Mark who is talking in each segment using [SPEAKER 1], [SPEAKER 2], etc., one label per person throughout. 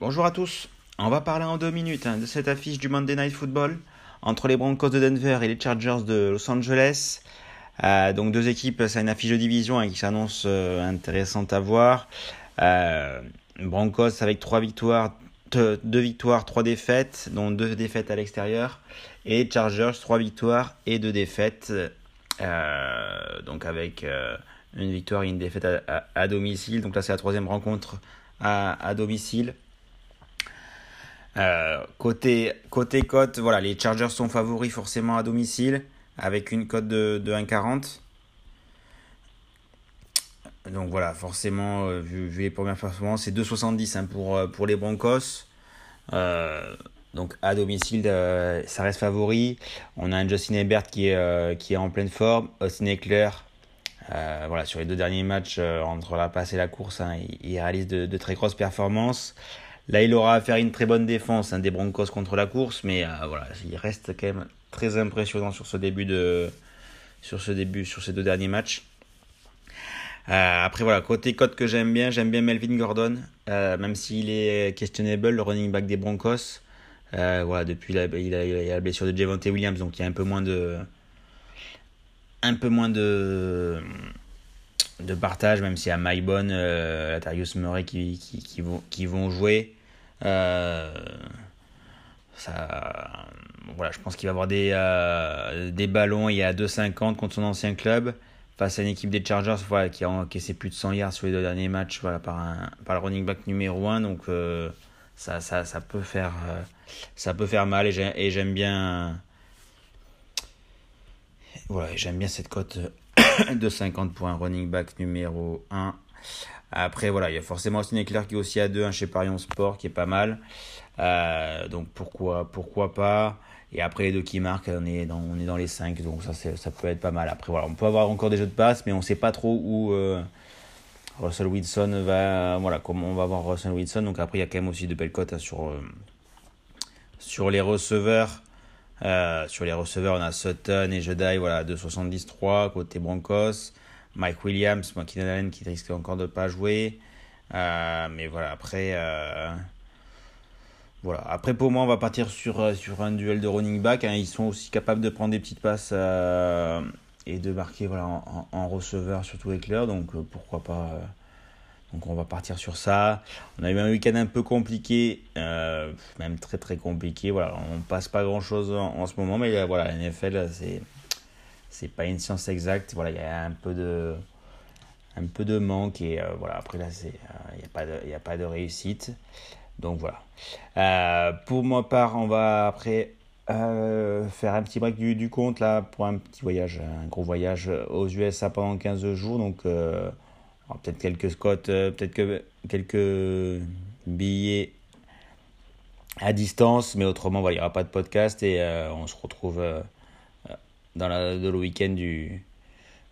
[SPEAKER 1] Bonjour à tous. On va parler en deux minutes hein, de cette affiche du Monday Night Football entre les Broncos de Denver et les Chargers de Los Angeles. Euh, donc deux équipes, c'est une affiche de division hein, qui s'annonce euh, intéressante à voir. Euh, Broncos avec trois victoires, deux, victoires, trois défaites, dont deux défaites à l'extérieur, et Chargers trois victoires et deux défaites, donc avec une victoire et une défaite à, domicile. Donc là c'est la troisième rencontre à, domicile. Euh, côté, côté voilà, les Chargers sont favoris forcément à domicile avec une cote de, de 1,40. Donc voilà, forcément, euh, vu, les premières performances, c'est 2,70 hein, pour, euh, pour les Broncos. donc à domicile, ça reste favori. On a un Justin Herbert qui est, en pleine forme. Austin Eckler, voilà, sur les deux derniers matchs entre la passe et la course, hein, il, réalise de, très grosses performances. Là, il aura à faire une très bonne défense hein, des Broncos contre la course, mais euh, voilà, il reste quand même très impressionnant sur ce début de, sur ce début, sur ces deux derniers matchs. Euh, après voilà, côté code que j'aime bien, j'aime bien Melvin Gordon, euh, même s'il est questionable, le running back des Broncos. voilà, depuis la, il, a, la blessure de Javante Williams, donc il y a un peu moins de, un peu moins de de partage, même s'il y a Maibon, euh, Atarius Murray qui, qui, qui, vont, qui vont jouer. Euh, voilà, je pense qu'il va avoir des, euh, ballons. Il y a 2,50 contre son ancien club face à une équipe des Chargers qui a encaissé plus de 100 yards sur les deux derniers matchs voilà, par, le running back numéro 1. Donc euh, ça, ça, peut faire, mal et j'aime bien, voilà, j'aime bien cette cote de 50 pour un running back numéro 1. Après, voilà, il y a forcément Austin Eckler qui est aussi à 2 un chez Parion Sport qui est pas mal. Euh, donc pourquoi, pourquoi pas? Et après, les deux qui marquent, on est dans, on est dans les 5, donc ça, ça peut être pas mal. Après, voilà, on peut avoir encore des jeux de passe, mais on sait pas trop où euh, Russell Wilson va. Voilà, comment on va voir Russell Wilson. Donc après, il y a quand même aussi de belles cotes hein, sur, euh, sur les receveurs. sur les receveurs, on a Sutton et Jedi, voilà, 2,73 côté Broncos. Mike Williams, McKinnon Allen qui risque encore de ne pas jouer. Euh, mais voilà, après, euh, voilà. après pour moi, on va partir sur, euh, sur un duel de running back. Hein. Ils sont aussi capables de prendre des petites passes et de marquer voilà, en, en, receveur, surtout éclair. Donc pourquoi pas. donc on va partir sur ça. On a eu un week-end un peu compliqué, même très très compliqué. Voilà, on passe pas grand chose en, en ce moment, mais voilà, la NFL, c'est c'est pas une science exacte. Voilà, il y a un peu de, un peu de manque et euh, voilà. Après là, c'est, il euh, n'y a pas de, il a pas de réussite. Donc voilà. Euh, pour ma part, on va après faire un petit break du, du, compte là pour un petit voyage, un gros voyage aux USA pendant 15 jours. Donc peut-être quelques scots, peut-être que quelques billets à distance, mais autrement, voilà, il n'y aura pas de podcast et on se retrouve dans le week-end du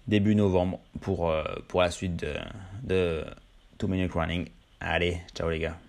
[SPEAKER 1] début novembre pour, euh, pour la suite de, de Two Minute Running. Allez, ciao les gars.